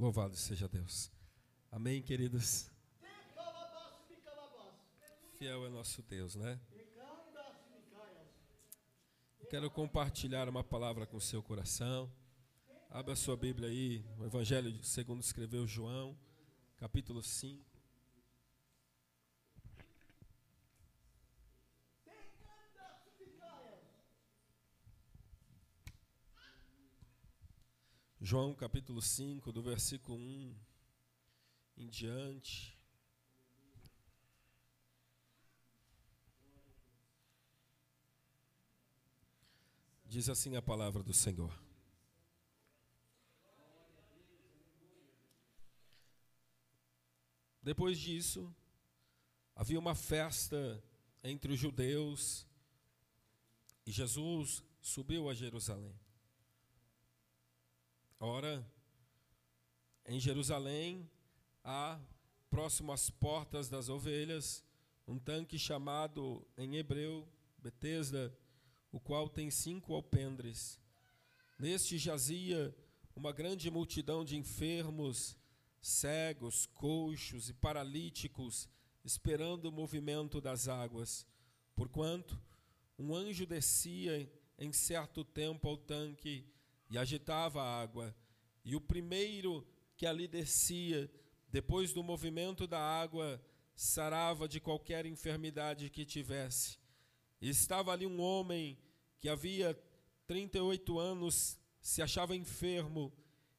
Louvado seja Deus. Amém, queridos? Fiel é nosso Deus, né? Quero compartilhar uma palavra com o seu coração. Abra sua Bíblia aí, o Evangelho segundo escreveu João, capítulo 5. João capítulo 5, do versículo 1 em diante. Diz assim a palavra do Senhor. Depois disso, havia uma festa entre os judeus e Jesus subiu a Jerusalém. Ora, em Jerusalém há, próximo às portas das ovelhas, um tanque chamado em hebreu Betesda, o qual tem cinco alpendres. Neste jazia uma grande multidão de enfermos, cegos, coxos e paralíticos, esperando o movimento das águas. Porquanto um anjo descia em certo tempo ao tanque e agitava a água. E o primeiro que ali descia, depois do movimento da água, sarava de qualquer enfermidade que tivesse. E estava ali um homem que havia 38 anos, se achava enfermo,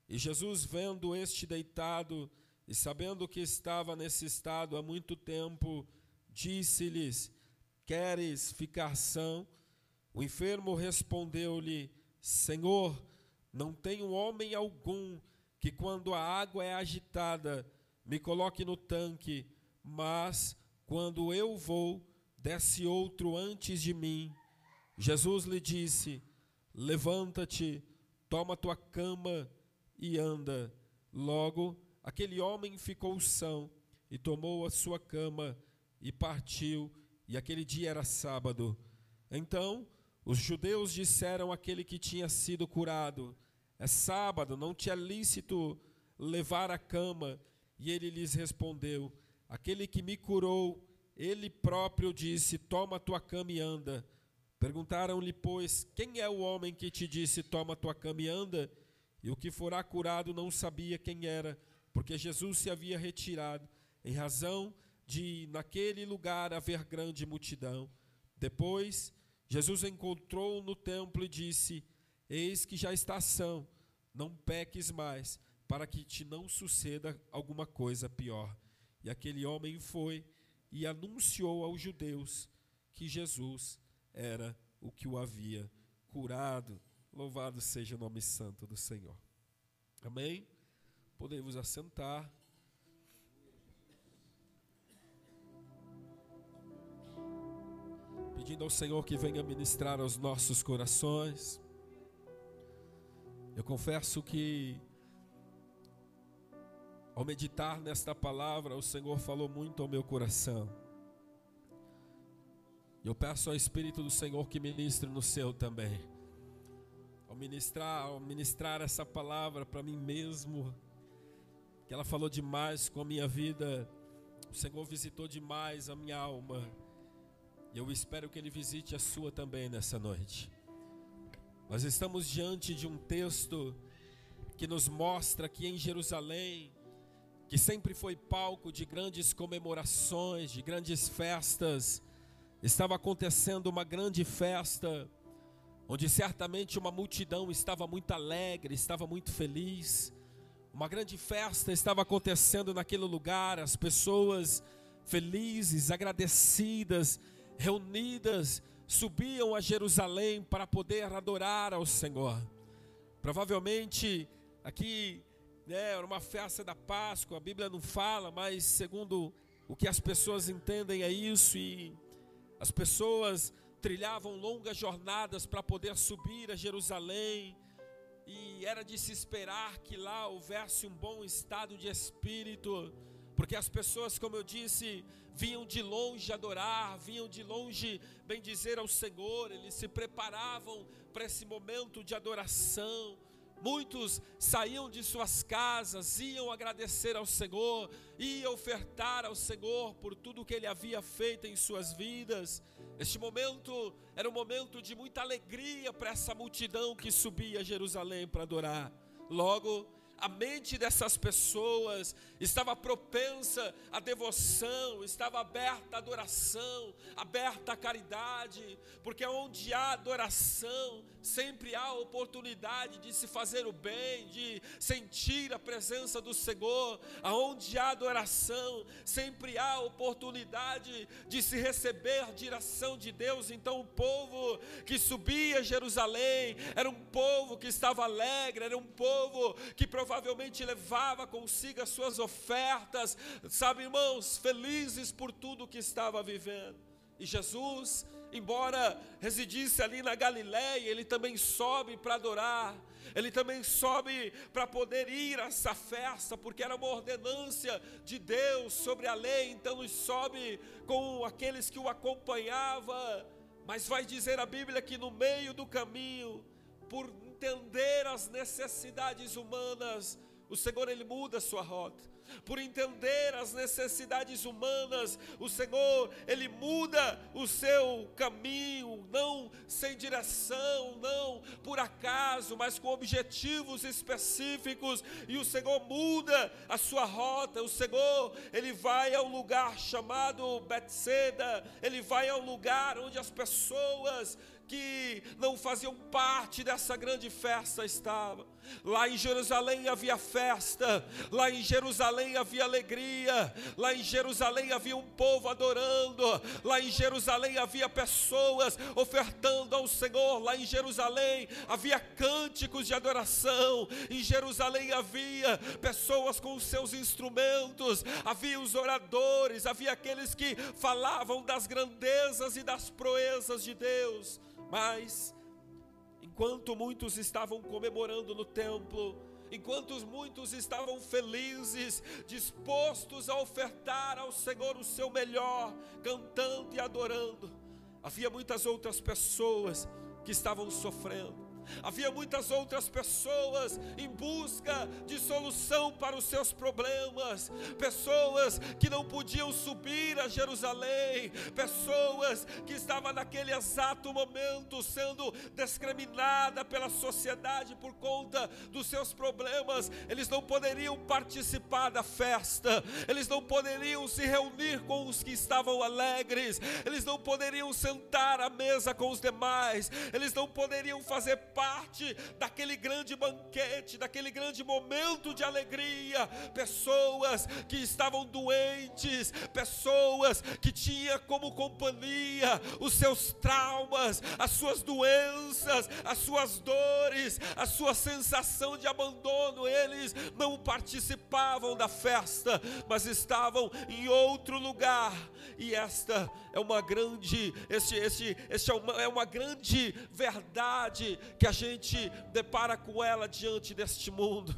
e Jesus, vendo este deitado e sabendo que estava nesse estado há muito tempo, disse-lhes: Queres ficar são? O enfermo respondeu-lhe: Senhor, não tenho homem algum que, quando a água é agitada, me coloque no tanque, mas quando eu vou, desce outro antes de mim. Jesus lhe disse: Levanta-te, toma tua cama e anda. Logo, aquele homem ficou são e tomou a sua cama e partiu. E aquele dia era sábado. Então, os judeus disseram àquele que tinha sido curado: É sábado, não te é lícito levar a cama. E ele lhes respondeu: Aquele que me curou, ele próprio disse: Toma tua cama e anda. Perguntaram-lhe, pois, quem é o homem que te disse: Toma tua cama e anda? E o que fora curado não sabia quem era, porque Jesus se havia retirado, em razão de naquele lugar haver grande multidão. Depois, Jesus encontrou no templo e disse: Eis que já está são, não peques mais, para que te não suceda alguma coisa pior. E aquele homem foi e anunciou aos judeus que Jesus era o que o havia curado. Louvado seja o nome santo do Senhor. Amém? Podemos assentar. pedindo ao Senhor que venha ministrar aos nossos corações. Eu confesso que, ao meditar nesta palavra, o Senhor falou muito ao meu coração. Eu peço ao Espírito do Senhor que ministre no seu também. Ao ministrar, ao ministrar essa palavra para mim mesmo, que ela falou demais com a minha vida, o Senhor visitou demais a minha alma. E eu espero que Ele visite a sua também nessa noite. Nós estamos diante de um texto que nos mostra que em Jerusalém, que sempre foi palco de grandes comemorações, de grandes festas, estava acontecendo uma grande festa, onde certamente uma multidão estava muito alegre, estava muito feliz. Uma grande festa estava acontecendo naquele lugar, as pessoas felizes, agradecidas, reunidas subiam a Jerusalém para poder adorar ao Senhor. Provavelmente aqui né, era uma festa da Páscoa, a Bíblia não fala, mas segundo o que as pessoas entendem é isso e as pessoas trilhavam longas jornadas para poder subir a Jerusalém e era de se esperar que lá houvesse um bom estado de espírito porque as pessoas, como eu disse, vinham de longe adorar, vinham de longe bendizer ao Senhor, eles se preparavam para esse momento de adoração. Muitos saíam de suas casas, iam agradecer ao Senhor, iam ofertar ao Senhor por tudo que Ele havia feito em suas vidas. Este momento era um momento de muita alegria para essa multidão que subia a Jerusalém para adorar. Logo, a mente dessas pessoas estava propensa à devoção, estava aberta à adoração, aberta à caridade, porque onde há adoração, sempre há oportunidade de se fazer o bem, de sentir a presença do Senhor. Aonde há adoração, sempre há oportunidade de se receber a direção de Deus. Então, o povo que subia Jerusalém era um povo que estava alegre, era um povo que provavelmente levava consigo as suas ofertas, sabe, irmãos, felizes por tudo que estava vivendo. E Jesus embora residisse ali na Galiléia, ele também sobe para adorar, ele também sobe para poder ir a essa festa, porque era uma ordenância de Deus sobre a lei, então ele sobe com aqueles que o acompanhava, mas vai dizer a Bíblia que no meio do caminho, por entender as necessidades humanas, o Senhor ele muda a sua rota por entender as necessidades humanas, o Senhor, Ele muda o seu caminho, não sem direção, não por acaso, mas com objetivos específicos, e o Senhor muda a sua rota, o Senhor, Ele vai ao lugar chamado Betseda, Ele vai ao lugar onde as pessoas que não faziam parte dessa grande festa estavam. Lá em Jerusalém havia festa, lá em Jerusalém havia alegria, lá em Jerusalém havia um povo adorando, lá em Jerusalém havia pessoas ofertando ao Senhor, lá em Jerusalém havia cânticos de adoração, em Jerusalém havia pessoas com seus instrumentos, havia os oradores, havia aqueles que falavam das grandezas e das proezas de Deus, mas enquanto muitos estavam comemorando no templo, enquanto muitos estavam felizes, dispostos a ofertar ao Senhor o seu melhor, cantando e adorando, havia muitas outras pessoas que estavam sofrendo Havia muitas outras pessoas em busca de solução para os seus problemas, pessoas que não podiam subir a Jerusalém, pessoas que estavam naquele exato momento sendo discriminadas pela sociedade por conta dos seus problemas, eles não poderiam participar da festa, eles não poderiam se reunir com os que estavam alegres, eles não poderiam sentar à mesa com os demais, eles não poderiam fazer parte daquele grande banquete, daquele grande momento de alegria. Pessoas que estavam doentes, pessoas que tinham como companhia os seus traumas, as suas doenças, as suas dores, a sua sensação de abandono. Eles não participavam da festa, mas estavam em outro lugar. E esta é uma grande, este, este, este é, uma, é uma grande verdade que a gente depara com ela diante deste mundo.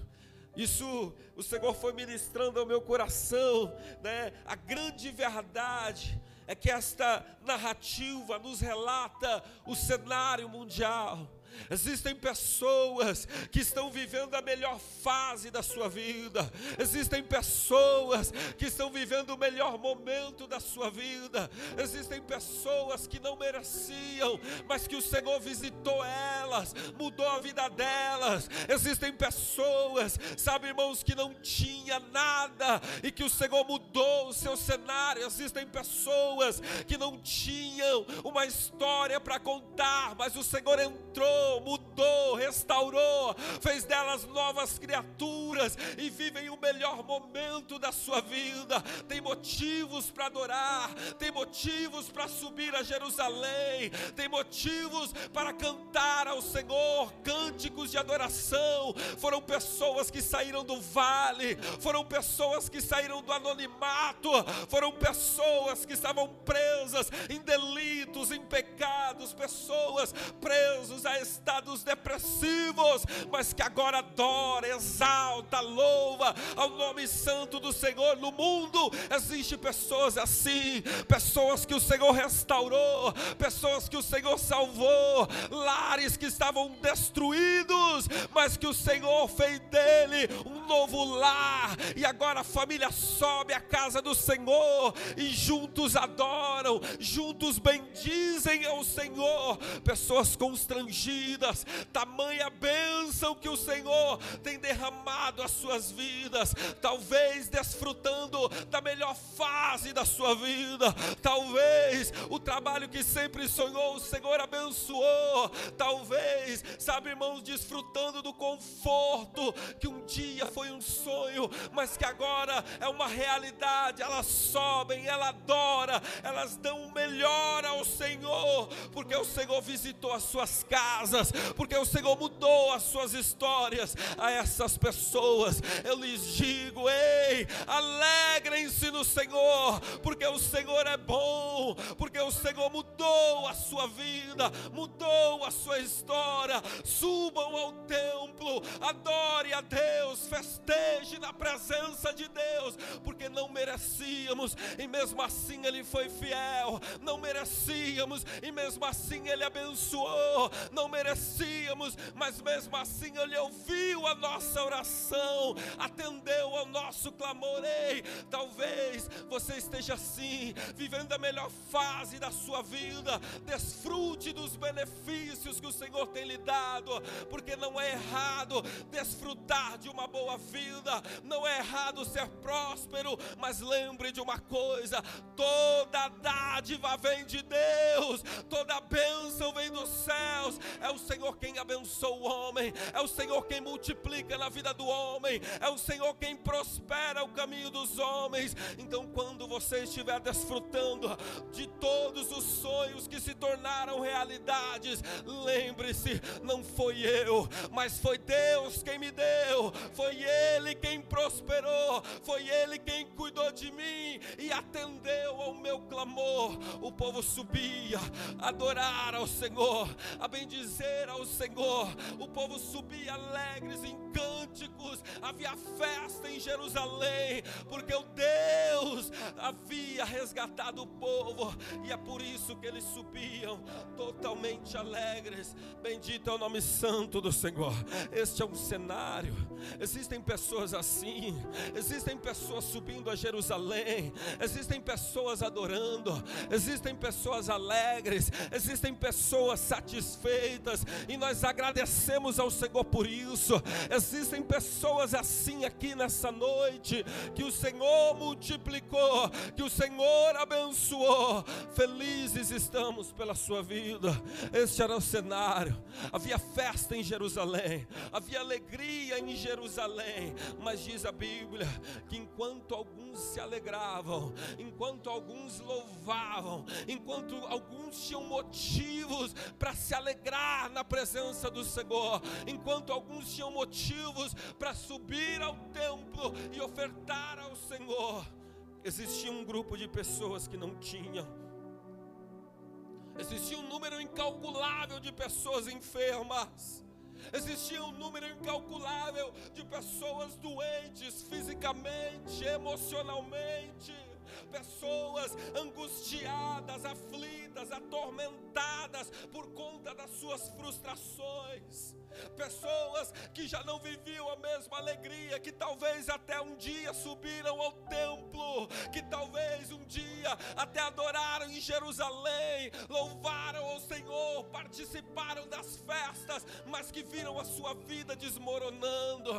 Isso o Senhor foi ministrando ao meu coração, né? A grande verdade é que esta narrativa nos relata o cenário mundial Existem pessoas que estão vivendo a melhor fase da sua vida. Existem pessoas que estão vivendo o melhor momento da sua vida. Existem pessoas que não mereciam, mas que o Senhor visitou elas, mudou a vida delas. Existem pessoas, sabe, irmãos, que não tinha nada e que o Senhor mudou o seu cenário. Existem pessoas que não tinham uma história para contar, mas o Senhor entrou mudou, restaurou, fez delas novas criaturas e vivem o melhor momento da sua vida. Tem motivos para adorar, tem motivos para subir a Jerusalém, tem motivos para cantar ao Senhor cânticos de adoração. Foram pessoas que saíram do vale, foram pessoas que saíram do anonimato, foram pessoas que estavam presas em delitos, em pecados, pessoas presas a esse estados depressivos, mas que agora adora, exalta, louva ao nome santo do Senhor. No mundo existe pessoas assim, pessoas que o Senhor restaurou, pessoas que o Senhor salvou, lares que estavam destruídos, mas que o Senhor fez dele um novo lar, e agora a família sobe à casa do Senhor e juntos adoram, juntos bendizem ao Senhor. Pessoas constrangidas, tamanha bênção que o Senhor tem derramado as suas vidas, talvez desfrutando da melhor fase da sua vida, talvez o trabalho que sempre sonhou, o Senhor abençoou, talvez, sabe, irmãos, desfrutando do conforto que um dia foi um sonho, mas que agora é uma realidade. Elas sobem, ela adora, elas dão o melhor ao Senhor, porque o Senhor visitou as suas casas, porque o Senhor mudou as suas histórias. A essas pessoas eu lhes digo: ei, alegrem-se no Senhor, porque o Senhor é bom, porque o Senhor mudou a sua vida, mudou a sua história. Subam ao templo, adore a Deus, festeje na presença de Deus, porque não merecíamos e mesmo assim Ele foi fiel, não merecíamos e mesmo assim Ele abençoou, não merecíamos, mas mesmo assim Ele ouviu a nossa oração, atendeu ao nosso clamor. Ei, talvez você esteja assim, vivendo a melhor fase da sua vida, desfrute dos benefícios que o Senhor tem lhe dado, porque não é errado desfrutar de uma boa vida, não é errado ser próspero, mas lembre de uma coisa: toda dádiva vem de Deus, toda bênção vem dos céus. É o Senhor quem abençoa o homem, é o Senhor quem multiplica na vida do homem, é o Senhor quem prospera o caminho dos homens. Então, quando você estiver desfrutando de todos os sonhos que se tornaram realidades, lembre-se: não foi eu, mas foi Deus quem me deu, foi Ele quem prosperou, foi Ele quem cuidou de mim e atendeu ao meu clamor. O povo subia adorar ao Senhor, a bendizer ao Senhor. O povo subia alegres em cânticos, havia festa em Jerusalém, porque o Deus havia resgatado o povo, e é por isso que eles subiam totalmente alegres. Bendito é o nome santo do Senhor. Este é um cenário. Existem pessoas assim, existem pessoas subindo a Jerusalém, existem pessoas adorando, existem pessoas alegres, existem pessoas satisfeitas, e nós agradecemos ao Senhor por isso. Existem pessoas assim aqui nessa noite, que o Senhor multiplicou, que o Senhor abençoou. Felizes estamos pela sua vida. Este era o cenário. Havia festa em Jerusalém, havia alegria em Jerusalém, mas diz a Bíblia que enquanto alguns se alegravam, enquanto alguns louvavam, enquanto alguns tinham motivos para se alegrar na presença do Senhor, enquanto alguns tinham motivos para subir ao templo e ofertar ao Senhor, existia um grupo de pessoas que não tinham. Existia um número incalculável de pessoas enfermas. Existia um número incalculável de pessoas doentes fisicamente, emocionalmente pessoas angustiadas, aflitas, atormentadas por conta das suas frustrações. Pessoas que já não viviam a mesma alegria, que talvez até um dia subiram ao templo, que talvez até adoraram em Jerusalém, louvaram ao Senhor, participaram das festas, mas que viram a sua vida desmoronando,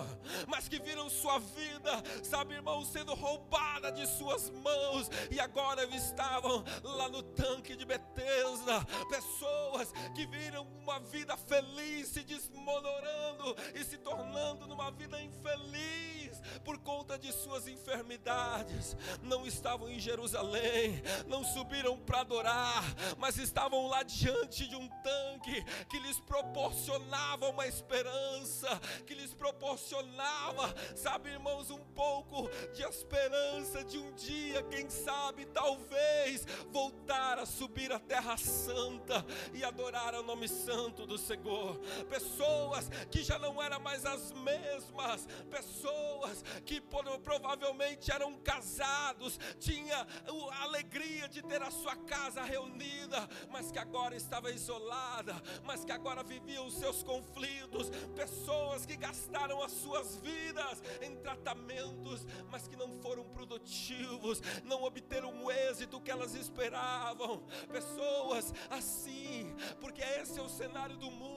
mas que viram sua vida, sabe, irmão, sendo roubada de suas mãos, e agora estavam lá no tanque de Betesda, pessoas que viram uma vida feliz se desmoronando e se tornando numa vida infeliz por conta de suas enfermidades. Não estavam em Jerusalém, não subiram para adorar, mas estavam lá diante de um tanque que lhes proporcionava uma esperança, que lhes proporcionava, sabe, irmãos, um pouco de esperança de um dia, quem sabe, talvez, voltar a subir a Terra Santa e adorar o nome santo do Senhor. Pessoas que já não eram mais as mesmas, pessoas que provavelmente eram casados, tinha a alegria de ter a sua casa reunida, mas que agora estava isolada, mas que agora vivia os seus conflitos, pessoas que gastaram as suas vidas em tratamentos, mas que não foram produtivos, não obteram o êxito que elas esperavam, pessoas assim, porque esse é o cenário do mundo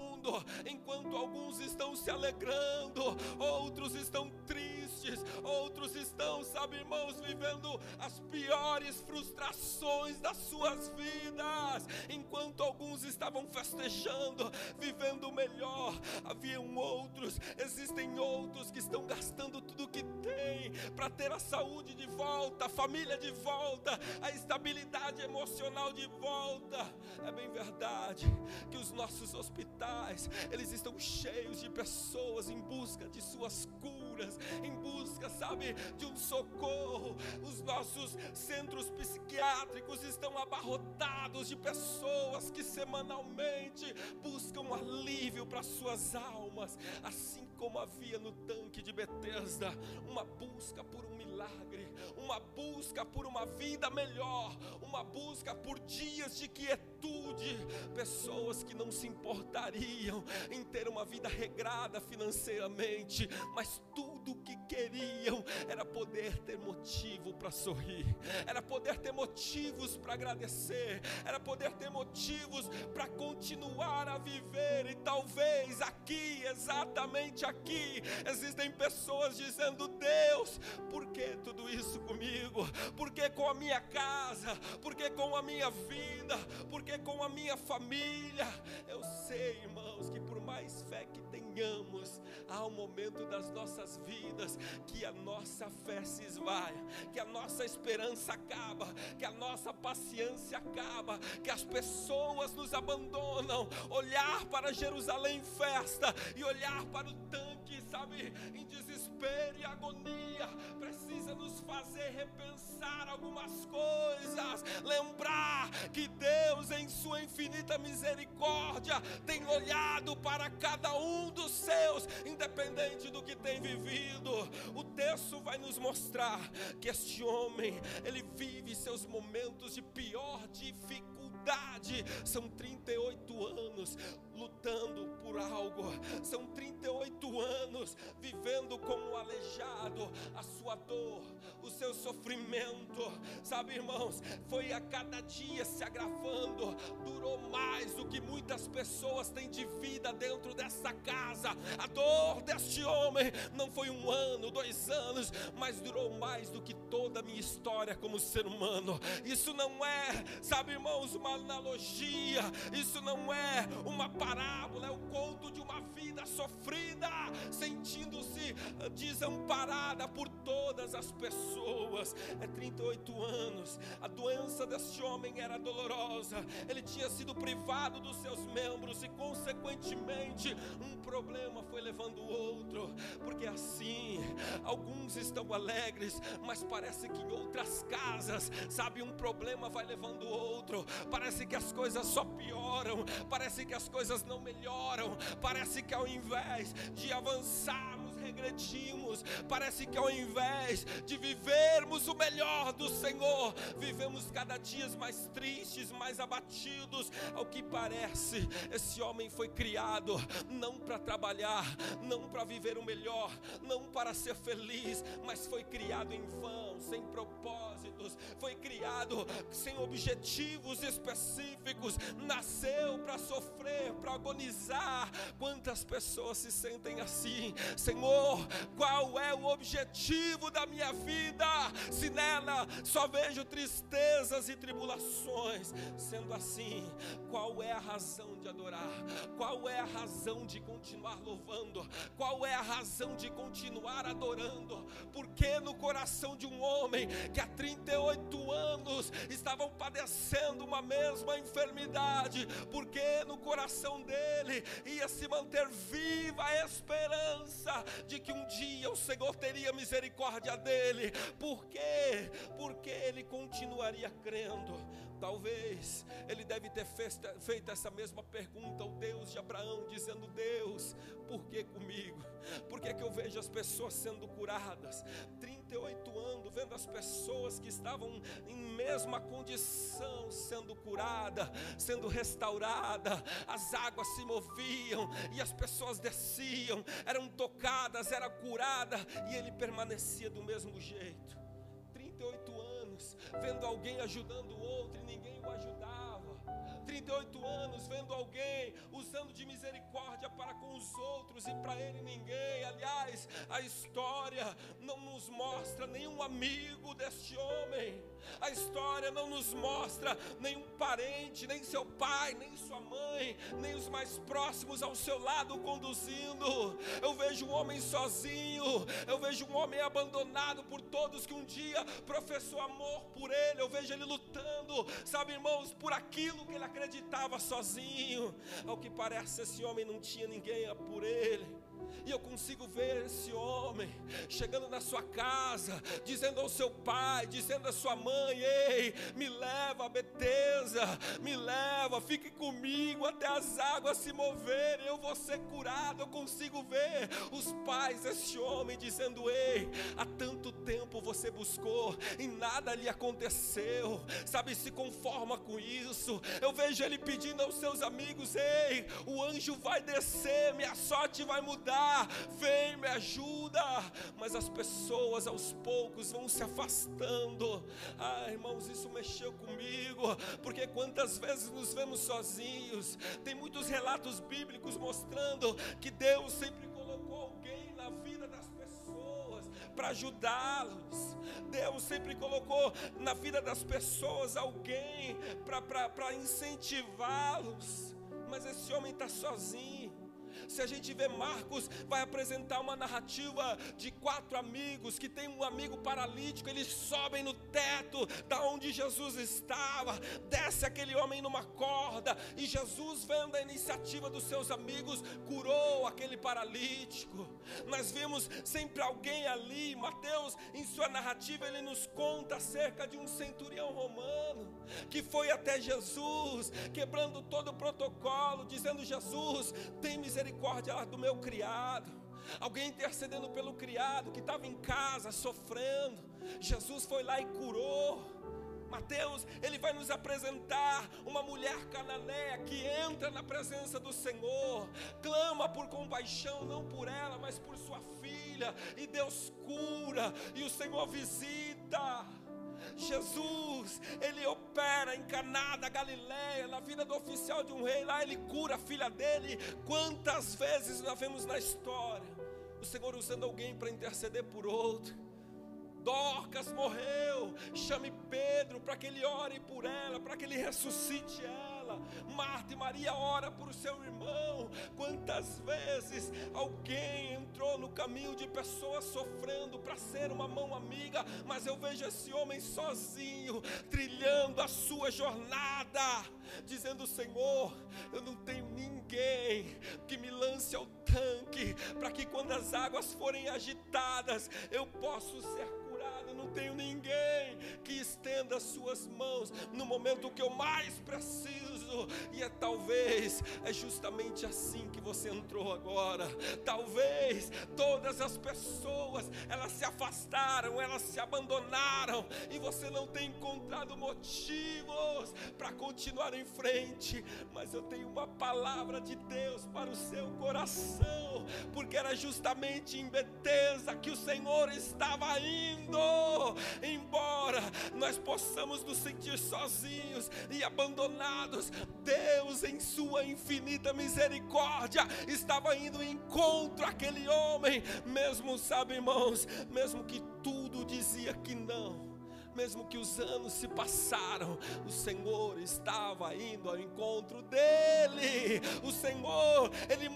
enquanto alguns estão se alegrando, outros estão tristes, outros estão, sabe, irmãos, vivendo as piores frustrações das suas vidas, enquanto alguns estavam festejando, vivendo melhor, haviam outros, existem outros que estão gastando tudo que têm para ter a saúde de volta, a família de volta, a estabilidade emocional de volta. É bem verdade que os nossos hospitais, eles estão cheios de pessoas em busca de suas curas, em busca, sabe, de um socorro. Os nossos centros psiquiátricos estão abarrotados de pessoas que semanalmente buscam alívio para suas almas, assim como havia no tanque de Betesda, uma busca por um milagre, uma busca por uma vida melhor, uma busca por dias de quietude, pessoas que não se importariam em ter uma vida regrada financeiramente, mas tudo o que queriam era poder ter motivo para sorrir, era poder ter motivos para agradecer, era poder ter motivos para continuar a viver, e talvez aqui, exatamente aqui, existem pessoas dizendo: Deus, por que tudo isso comigo? Por que com a minha casa? Por que com a minha vida? Por que com a minha família? Eu sei, irmãos, que por mais fé que tenhamos, há um momento das nossas vidas que a nossa fé se esvaia, que a nossa esperança acaba, que a nossa paciência acaba, que as pessoas nos abandonam. Olhar para Jerusalém festa e olhar para o tanque, sabe, em desespero e agonia, precisa nos fazer repensar algumas coisas, lembrar que Deus, em Sua infinita misericórdia, tem olhado para cada um dos seus, independente do que tem vivido. O texto vai nos mostrar que este homem, ele vive seus momentos de pior dificuldade. São 38 anos lutando por algo. São 38 anos vivendo como aleijado, a sua dor, o seu sofrimento, sabe, irmãos, foi a cada dia se agravando, durou mais do que muitas pessoas têm de vida dentro dessa casa. A dor deste homem não foi um ano, dois anos, mas durou mais do que toda a minha história como ser humano. Isso não é, sabe, irmãos, uma analogia, isso não é uma parábola, é o conto de uma vida sofrida, sentindo-se desamparada por todas as pessoas. É 38 anos, a doença deste homem era dolorosa, ele tinha sido privado dos seus membros e, consequentemente, um problema foi levando o outro, porque assim, alguns estão alegres, mas parece que em outras casas, sabe, um problema vai levando o outro, parece que as coisas só pioram, parece que as coisas não melhoram, parece que ao invés de avançarmos, regredimos. Parece que ao invés de vivermos o melhor do Senhor, vivemos cada dia mais tristes, mais abatidos. Ao que parece, esse homem foi criado não para trabalhar, não para viver o melhor, não para ser feliz, mas foi criado em vão, sem propósitos, foi criado sem objetivos específicos, nasceu para sofrer, para agonizar. Quantas pessoas se sentem assim, Senhor? Senhor, qual o objetivo da minha vida? Se nela só vejo tristezas e tribulações, sendo assim, qual é a razão de adorar? Qual é a razão de continuar louvando? Qual é a razão de continuar adorando? Porque no coração de um homem que há 38 anos estavam padecendo uma mesma enfermidade, porque no coração dele ia se manter viva a esperança de que um dia o Senhor teria misericórdia dele. Por quê? Porque ele continuaria crendo. Talvez ele deve ter feito essa mesma pergunta ao Deus de Abraão, dizendo: Deus, por que comigo? Por que, que eu vejo as pessoas sendo curadas? 38 anos vendo as pessoas que estavam em mesma condição sendo curada, sendo restaurada, as águas se moviam e as pessoas desciam, eram tocadas, era curada e ele permanecia do mesmo jeito. 38 anos vendo alguém ajudando o outro o ajudava 38 anos vendo alguém usando de misericórdia para com os outros e para ele ninguém. Aliás, a história não nos mostra nenhum amigo deste homem. A história não nos mostra nenhum parente, nem seu pai, nem sua mãe, nem os mais próximos ao seu lado conduzindo. Eu vejo um homem sozinho, eu vejo um homem abandonado por todos que um dia professou amor por ele. Eu vejo ele lutando, sabe, irmãos, por aquilo que ele acredita acreditava sozinho. Ao que parece, esse homem não tinha ninguém por ele. E eu consigo ver esse homem chegando na sua casa, dizendo ao seu pai, dizendo à sua mãe: Ei, me leva a Betesda, me leva, fique comigo até as águas se moverem, eu vou ser curado. Eu consigo ver os pais desse homem dizendo: Ei, há tanto tempo você buscou e nada lhe aconteceu, sabe? Se conforma com isso. Eu vejo ele pedindo aos seus amigos: Ei, o anjo vai descer, minha sorte vai mudar vem, me ajuda. Mas as pessoas aos poucos vão se afastando. Ah, irmãos, isso mexeu comigo, porque quantas vezes nos vemos sozinhos. Tem muitos relatos bíblicos mostrando que Deus sempre colocou alguém na vida das pessoas para ajudá-los. Deus sempre colocou na vida das pessoas alguém para incentivá-los. Mas esse homem está sozinho. Se a gente vê Marcos, vai apresentar uma narrativa de quatro amigos que tem um amigo paralítico, eles sobem no teto da onde Jesus estava, desce aquele homem numa corda e Jesus, vendo a iniciativa dos seus amigos, curou aquele paralítico. Nós vimos sempre alguém ali, Mateus, em sua narrativa, ele nos conta acerca de um centurião romano que foi até Jesus, quebrando todo o protocolo, dizendo: Jesus, tem misericórdia misericórdia do meu criado. Alguém intercedendo pelo criado que estava em casa sofrendo. Jesus foi lá e curou. Mateus, ele vai nos apresentar uma mulher cananeia que entra na presença do Senhor, clama por compaixão, não por ela, mas por sua filha, e Deus cura, e o Senhor visita. Jesus, ele opera em Caná da Galileia, na vida do oficial de um rei, lá ele cura a filha dele. Quantas vezes nós vemos na história o Senhor usando alguém para interceder por outro. Dorcas morreu, chame Pedro para que ele ore por ela, para que ele ressuscite ela ela. Marta e Maria ora por seu irmão. Quantas vezes alguém entrou no caminho de pessoas sofrendo para ser uma mão amiga, mas eu vejo esse homem sozinho, trilhando a sua jornada, dizendo: Senhor, eu não tenho ninguém que me lance ao tanque, para que quando as águas forem agitadas, eu possa ser tenho ninguém que estenda as suas mãos no momento que eu mais preciso e é talvez é justamente assim que você entrou agora. Talvez todas as pessoas elas se afastaram, elas se abandonaram e você não tem encontrado motivos para continuar em frente. Mas eu tenho uma palavra de Deus para o seu coração, porque era justamente em Betesda que o Senhor estava indo. Embora nós possamos nos sentir sozinhos e abandonados, Deus, em Sua infinita misericórdia, estava indo em encontro àquele homem, mesmo, sabe, irmãos, mesmo que tudo dizia que não mesmo que os anos se passaram, o Senhor estava indo ao encontro dele. O Senhor, ele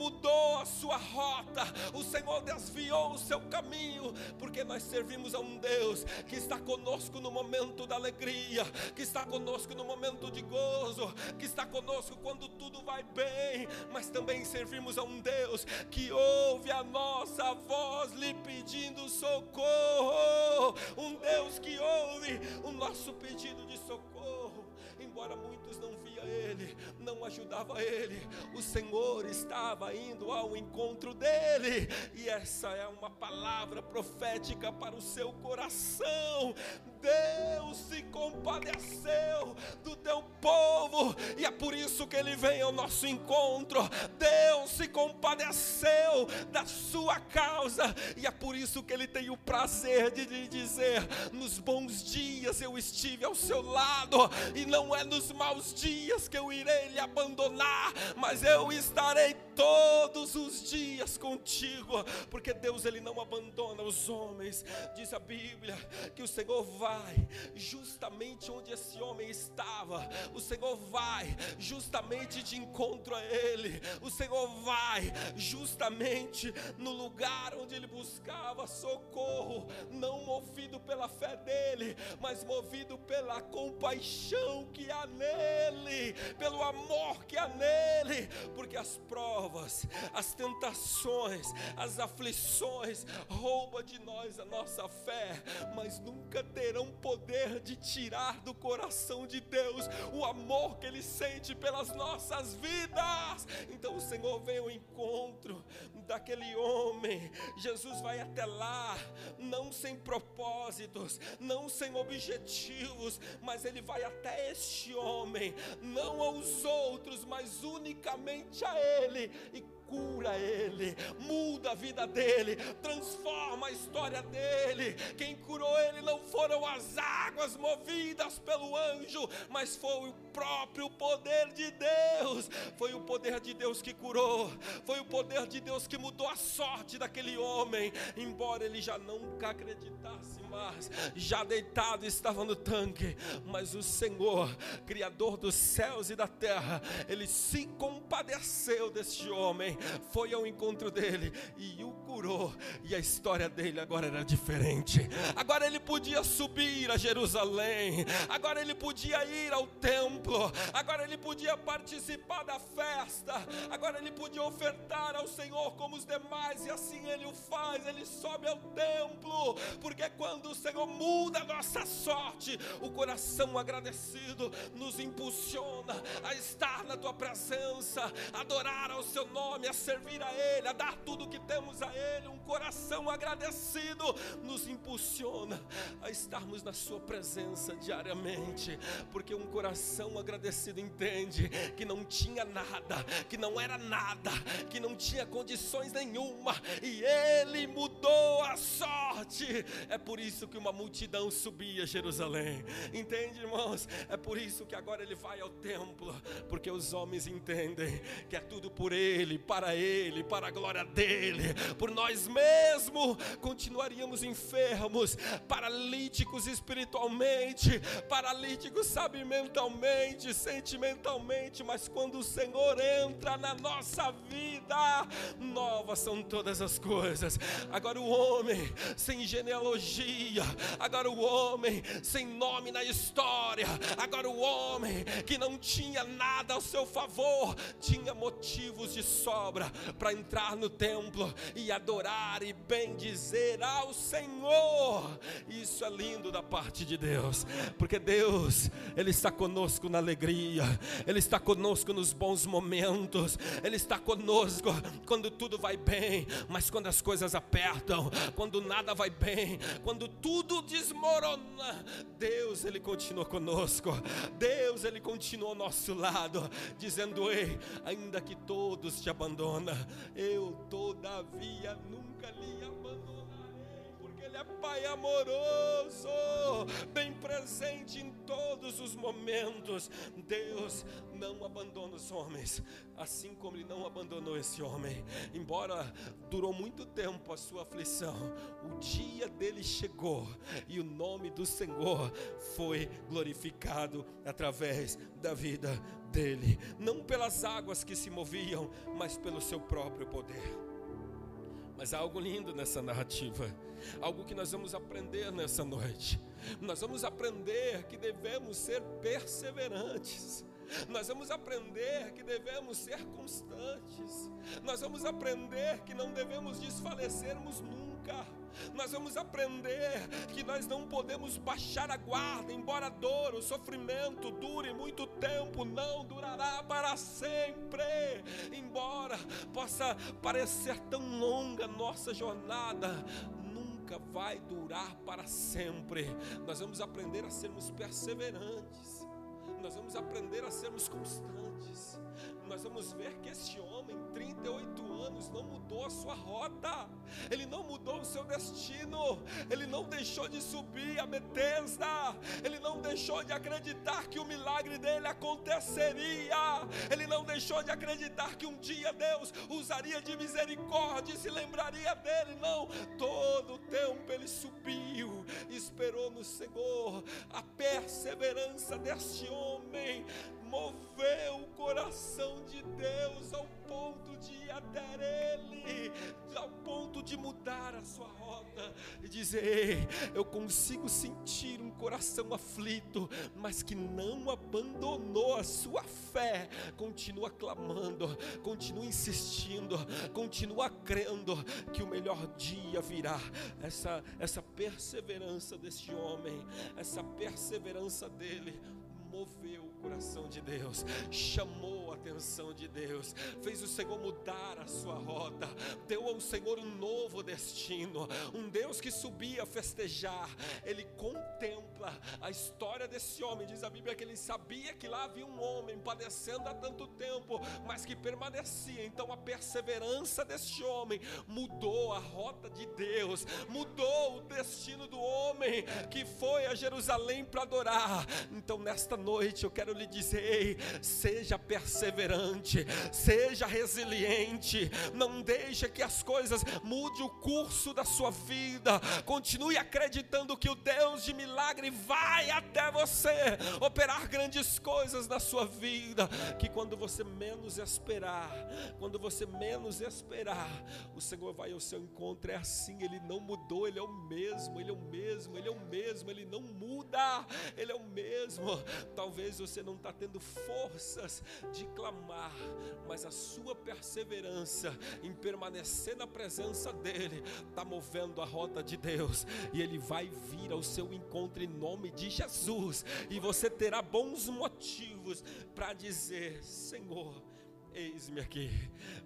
rota. O Senhor desviou o seu caminho, porque nós servimos a um Deus que está conosco no momento da alegria, que está conosco no momento de gozo, que está conosco quando tudo vai bem, mas também servimos a um Deus que ouve a nossa voz lhe pedindo socorro, um Deus que ouve o nosso pedido de socorro, embora muitos não ele, não ajudava ele, o Senhor estava indo ao encontro dele, e essa é uma palavra profética para o seu coração. Deus se compadeceu do teu povo, e é por isso que ele vem ao nosso encontro. Deus se compadeceu da sua causa, e é por isso que ele tem o prazer de lhe dizer: nos bons dias eu estive ao seu lado, e não é nos maus dias que eu irei lhe abandonar, mas eu estarei todos os dias contigo, porque Deus ele não abandona os homens. Diz a Bíblia que o Senhor vai justamente onde esse homem estava. O Senhor vai justamente de encontro a ele. O Senhor vai justamente no lugar onde ele buscava socorro, não movido pela fé dele, mas movido pela compaixão que há nele, pelo amor que há nele, porque as provas, as tentações, as aflições roubam de nós a nossa fé, mas nunca terão poder de tirar do coração de Deus o amor que ele sente pelas nossas vidas. Então o Senhor vem ao encontro daquele homem. Jesus vai até lá, não sem propósitos, não sem objetivos, mas ele vai até este homem, não aos outros, mas unicamente a ele e cura ele, muda a vida dele, transforma a história dele. Quem curou ele não foram as águas movidas pelo anjo, mas foi o próprio poder de Deus. Foi o poder de Deus que curou, foi o poder de Deus que mudou a sorte daquele homem, embora ele já nunca acreditasse já deitado estava no tanque, mas o Senhor, Criador dos céus e da terra, ele se compadeceu deste homem. Foi ao encontro dele e o curou. E a história dele agora era diferente. Agora ele podia subir a Jerusalém, agora ele podia ir ao templo, agora ele podia participar da festa, agora ele podia ofertar ao Senhor como os demais, e assim ele o faz. Ele sobe ao templo, porque quando o Senhor muda a nossa sorte, o coração agradecido nos impulsiona a estar na tua presença, adorar ao seu nome, a servir a Ele, a dar tudo que temos a Ele, um coração agradecido nos impulsiona a estarmos na Sua presença diariamente, porque um coração agradecido entende que não tinha nada, que não era nada, que não tinha condições nenhuma, e Ele mudou a sorte. É por isso que uma multidão subia a Jerusalém, entende, irmãos? É por isso que agora Ele vai ao templo, porque os homens entendem que é tudo por Ele, para ele, para a glória dele. Por nós mesmos continuaríamos enfermos, paralíticos espiritualmente, paralíticos, sabe, mentalmente, sentimentalmente, mas quando o Senhor entra na nossa vida, novas são todas as coisas. Agora o homem sem genealogia, agora o homem sem nome na história, agora o homem que não tinha nada ao seu favor, tinha motivos de sobra para entrar no templo e adorar e bendizer ao Senhor. Isso é lindo da parte de Deus, porque Deus, Ele está conosco na alegria, Ele está conosco nos bons momentos, Ele está conosco quando tudo vai bem, mas quando as coisas apertam, quando nada vai bem, quando tudo desmorona, Deus, Ele continua conosco, Deus, Ele continua ao nosso lado, dizendo: Ei, ainda que todos te abandonem, abandona, eu todavia nunca lhe Ele é Pai amoroso, bem presente em todos os momentos. Deus não abandona os homens, assim como Ele não abandonou esse homem. Embora durou muito tempo a sua aflição, o dia dele chegou e o nome do Senhor foi glorificado através da vida dele, não pelas águas que se moviam, mas pelo seu próprio poder. Mas há algo lindo nessa narrativa, algo que nós vamos aprender nessa noite. Nós vamos aprender que devemos ser perseverantes. Nós vamos aprender que devemos ser constantes. Nós vamos aprender que não devemos desfalecermos nunca. Nós vamos aprender que nós não podemos baixar a guarda, embora a dor, o sofrimento dure muito tempo, não durará para sempre. Embora possa parecer tão longa nossa jornada, nunca vai durar para sempre. Nós vamos aprender a sermos perseverantes nós vamos aprender a sermos constantes. Nós vamos ver que este homem, 38 anos, não mudou a sua rota, ele não mudou o seu destino, ele não deixou de subir a Betesda, ele não deixou de acreditar que o milagre dele aconteceria, ele não deixou de acreditar que um dia Deus usaria de misericórdia e se lembraria dele, não, todo o tempo ele subiu, esperou no Senhor, a perseverança deste homem moveu o coração de Deus ao ponto de ir até Ele, ao ponto de mudar a sua rota e dizer: eu consigo sentir um coração aflito, mas que não abandonou a sua fé, continua clamando, continua insistindo, continua crendo que o melhor dia virá. Essa, essa perseverança desse homem, essa perseverança dele moveu coração de Deus, chamou a atenção de Deus, fez o Senhor mudar a sua rota, deu ao Senhor um novo destino. Um Deus que subia a festejar, ele contempla a história desse homem. Diz a Bíblia que ele sabia que lá havia um homem padecendo há tanto tempo, mas que permanecia. Então a perseverança deste homem mudou a rota de Deus, mudou o destino do homem que foi a Jerusalém para adorar. Então nesta noite eu quero lhe dizer: ei, seja perseverante, seja resiliente, não deixe que as coisas mude o curso da sua vida. Continue acreditando que o Deus de milagre vai até você operar grandes coisas na sua vida, que quando você menos esperar, quando você menos esperar, o Senhor vai ao seu encontro. É assim, ele não mudou, ele é o mesmo, ele é o mesmo, ele é o mesmo, ele não muda, ele é o mesmo. Talvez você não está tendo forças de clamar, mas a sua perseverança em permanecer na presença dEle está movendo a rota de Deus, e Ele vai vir ao seu encontro em nome de Jesus, e você terá bons motivos para dizer: Senhor, Eis-me aqui.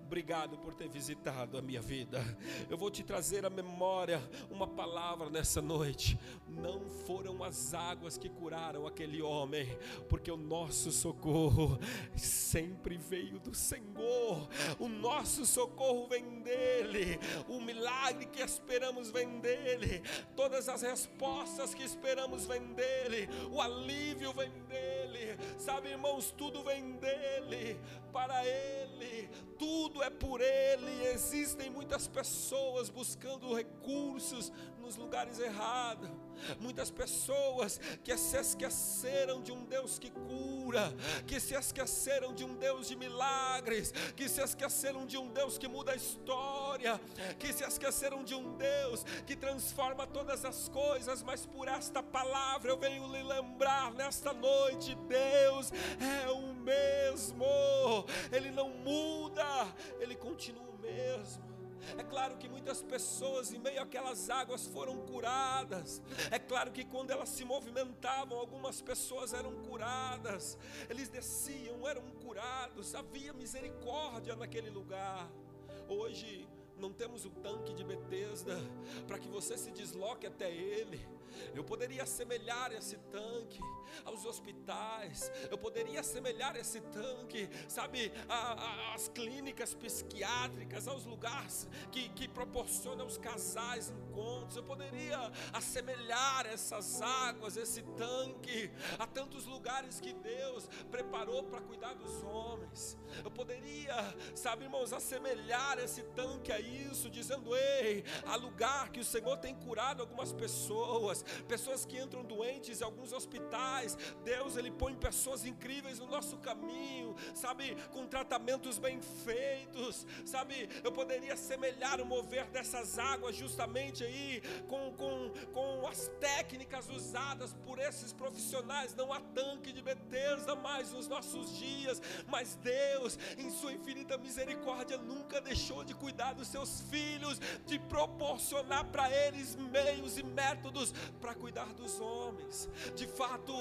Obrigado por ter visitado a minha vida. Eu vou te trazer à memória uma palavra nessa noite. Não foram as águas que curaram aquele homem, porque o nosso socorro sempre veio do Senhor. O nosso socorro vem dele. O milagre que esperamos vem dele. Todas as respostas que esperamos vem dele. O alívio vem dele. Sabe, irmãos, tudo vem dele. Para ele ele, tudo é por Ele. Existem muitas pessoas buscando recursos nos lugares errados, muitas pessoas que se esqueceram de um Deus que cura, que se esqueceram de um Deus de milagres, que se esqueceram de um Deus que muda a história, que se esqueceram de um Deus que transforma todas as coisas, mas por esta palavra eu venho lhe lembrar nesta noite: Deus é o mesmo, Ele não muda, Ele continua o mesmo. É claro que muitas pessoas em meio àquelas águas foram curadas. É claro que quando elas se movimentavam, algumas pessoas eram curadas. Eles desciam, eram curados. Havia misericórdia naquele lugar. Hoje não temos o tanque de Betesda para que você se desloque até ele. Eu poderia assemelhar esse tanque aos hospitais, eu poderia assemelhar esse tanque, sabe, às clínicas psiquiátricas, aos lugares que, que proporcionam aos casais encontros. Eu poderia assemelhar essas águas, esse tanque, a tantos lugares que Deus preparou para cuidar dos homens. Eu poderia, sabe, irmãos, assemelhar esse tanque a isso, dizendo: ei, há lugar que o Senhor tem curado algumas pessoas, pessoas que entram doentes em alguns hospitais. Deus, Ele põe pessoas incríveis no nosso caminho, sabe, com tratamentos bem feitos, sabe. Eu poderia semelhar o mover dessas águas justamente aí com, com, com as técnicas usadas por esses profissionais. Não há tanque de Betesda mais nos nossos dias, mas Deus, em Sua infinita misericórdia, nunca deixou de cuidar dos seus filhos, de proporcionar para eles meios e métodos para cuidar dos homens. De fato,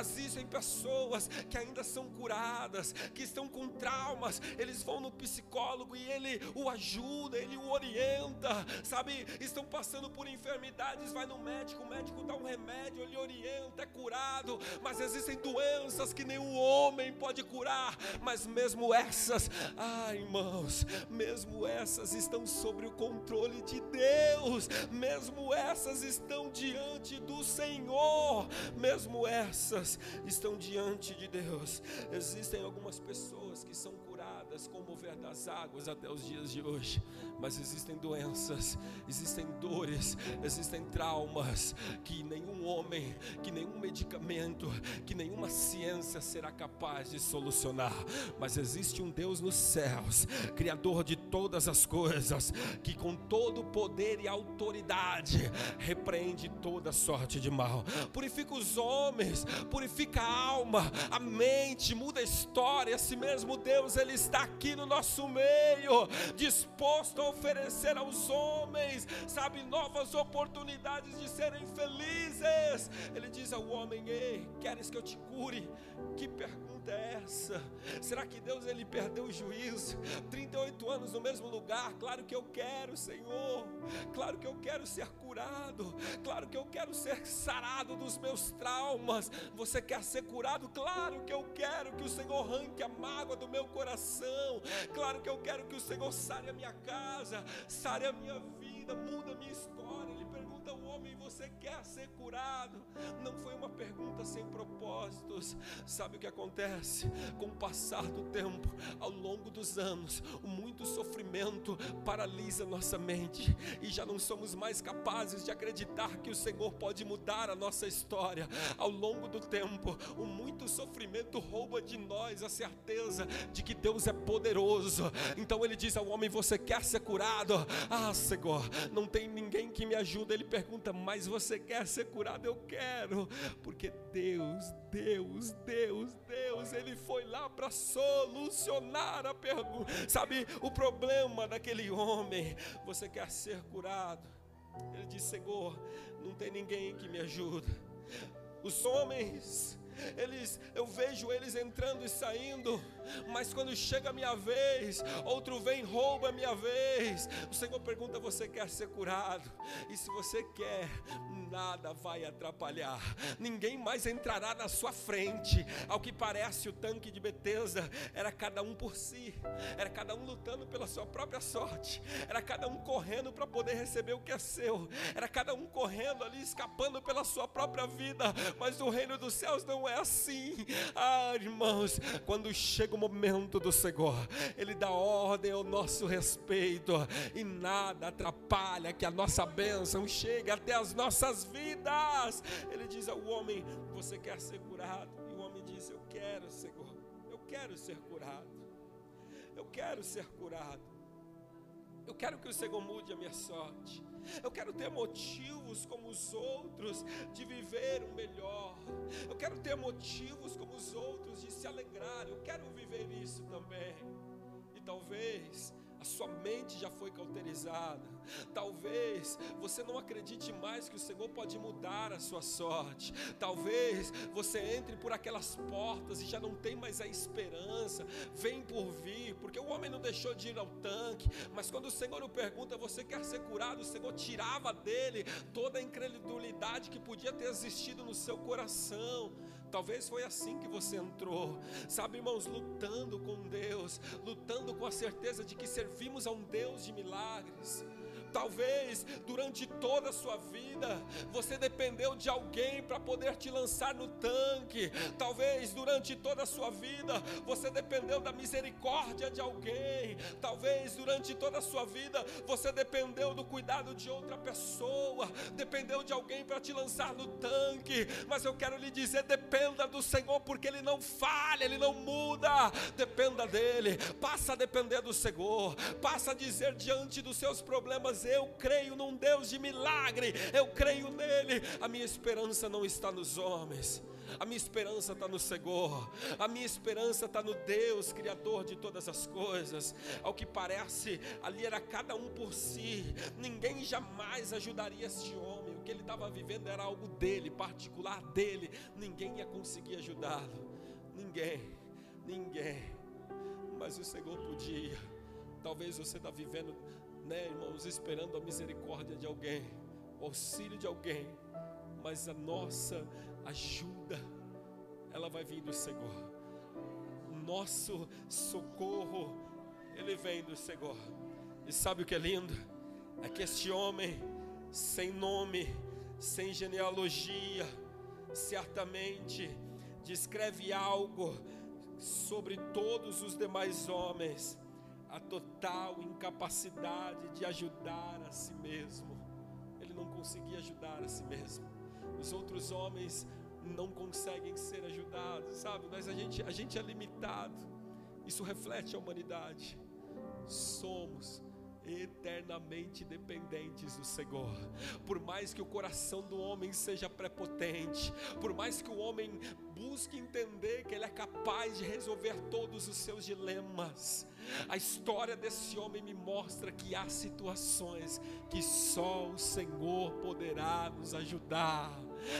existem pessoas que ainda são curadas, que estão com traumas, eles vão no psicólogo e ele o ajuda, ele o orienta, sabe? Estão passando por enfermidades, vai no médico, o médico dá um remédio, ele orienta, é curado, mas existem doenças que nenhum homem pode curar, mas mesmo essas, ai irmãos, mesmo essas estão sob o controle de Deus, mesmo essas estão diante do Senhor, mesmo essas estão diante de Deus. Existem algumas pessoas que são curadas com o mover das águas até os dias de hoje, mas existem doenças, existem dores, existem traumas que nenhum homem, que nenhum medicamento, que nenhuma ciência será capaz de solucionar. Mas existe um Deus nos céus, Criador de todas as coisas, que com todo poder e autoridade repreende toda sorte de mal, purifica os homens, purifica a alma, a mente, muda a história. Esse mesmo Deus, Ele está aqui no nosso meio, disposto a oferecer aos homens, sabe, novas oportunidades de serem felizes. Ele diz ao homem: Ei, queres que eu te cure? Que pergunta é essa? Será que Deus ele perdeu o juízo? 38 anos no mesmo lugar, claro que eu quero, Senhor. Claro que eu quero ser curado. Claro que eu quero ser sarado dos meus traumas. Você quer ser curado? Claro que eu quero que o Senhor arranque a mágoa do meu coração. Claro que eu quero que o Senhor sare a minha casa, sare a minha vida, muda a minha história. Ele pergunta ao homem: Você quer ser curado? Não foi uma pergunta sem propósitos. Sabe o que acontece? Com o passar do tempo, ao longo dos anos, muito sofrimento paralisa nossa mente e já não somos mais capazes de acreditar que o Senhor pode mudar a nossa história. Ao longo do tempo, o muito sofrimento rouba de nós a certeza de que Deus é poderoso. Então ele diz ao homem: Você quer ser curado? Ah, Senhor, não tem ninguém que me ajude. Ele pergunta: Mas você quer ser curado? Eu quero, porque Deus, Deus, Deus, Deus, Ele foi lá para solucionar a pergunta. Sabe o problema daquele homem? Você quer ser curado? Ele diz: Senhor, não tem ninguém que me ajuda. Os homens eles, eu vejo eles entrando e saindo, mas quando chega a minha vez, outro vem e rouba a minha vez. O Senhor pergunta: Você quer ser curado? E se você quer, nada vai atrapalhar, ninguém mais entrará na sua frente. Ao que parece, o tanque de Betesda era cada um por si, era cada um lutando pela sua própria sorte, era cada um correndo para poder receber o que é seu, era cada um correndo ali, escapando pela sua própria vida. Mas o reino dos céus não é assim. Ah, irmãos, quando chega o momento do Senhor, Ele dá ordem ao nosso respeito e nada atrapalha que a nossa bênção chegue até as nossas vidas. Ele diz ao homem: Você quer ser curado? E o homem diz: Eu quero, Senhor, eu quero ser curado. Eu quero ser curado. Eu quero que o Senhor mude a minha sorte. Eu quero ter motivos como os outros de viver o melhor. Eu quero ter motivos como os outros de se alegrar. Eu quero viver isso também. E talvez a sua mente já foi cauterizada. Talvez você não acredite mais que o Senhor pode mudar a sua sorte. Talvez você entre por aquelas portas e já não tem mais a esperança. Vem por vir, porque o homem não deixou de ir ao tanque, mas quando o Senhor o pergunta, você quer ser curado? O Senhor tirava dele toda a incredulidade que podia ter existido no seu coração. Talvez foi assim que você entrou, sabe, irmãos, lutando com Deus, lutando com a certeza de que servimos a um Deus de milagres. Talvez durante toda a sua vida você dependeu de alguém para poder te lançar no tanque. Talvez durante toda a sua vida você dependeu da misericórdia de alguém. Talvez durante toda a sua vida você dependeu do cuidado de outra pessoa, dependeu de alguém para te lançar no tanque. Mas eu quero lhe dizer: dependa do Senhor, porque Ele não falha, Ele não muda. Dependa dele, passa a depender do Senhor, passa a dizer diante dos seus problemas: Eu creio num Deus de milagre, eu creio nele. A minha esperança não está nos homens. A minha esperança está no Senhor, a minha esperança está no Deus, Criador de todas as coisas. Ao que parece, ali era cada um por si, ninguém jamais ajudaria este homem. O que ele estava vivendo era algo dele, particular dele, ninguém ia conseguir ajudá-lo. Ninguém, ninguém, mas o Senhor podia. Talvez você está vivendo, né, irmãos, esperando a misericórdia de alguém, o auxílio de alguém, mas a nossa ajuda, ela vai vir do Senhor. Nosso socorro, ele vem do Senhor. E sabe o que é lindo? É que este homem, sem nome, sem genealogia, certamente descreve algo sobre todos os demais homens, a total incapacidade de ajudar a si mesmo. Ele não conseguia ajudar a si mesmo os outros homens não conseguem ser ajudados, sabe? Mas a gente, a gente é limitado. Isso reflete a humanidade. Somos eternamente dependentes do Senhor. Por mais que o coração do homem seja prepotente, por mais que o homem busque entender que ele é capaz de resolver todos os seus dilemas, a história desse homem me mostra que há situações que só o Senhor poderá nos ajudar.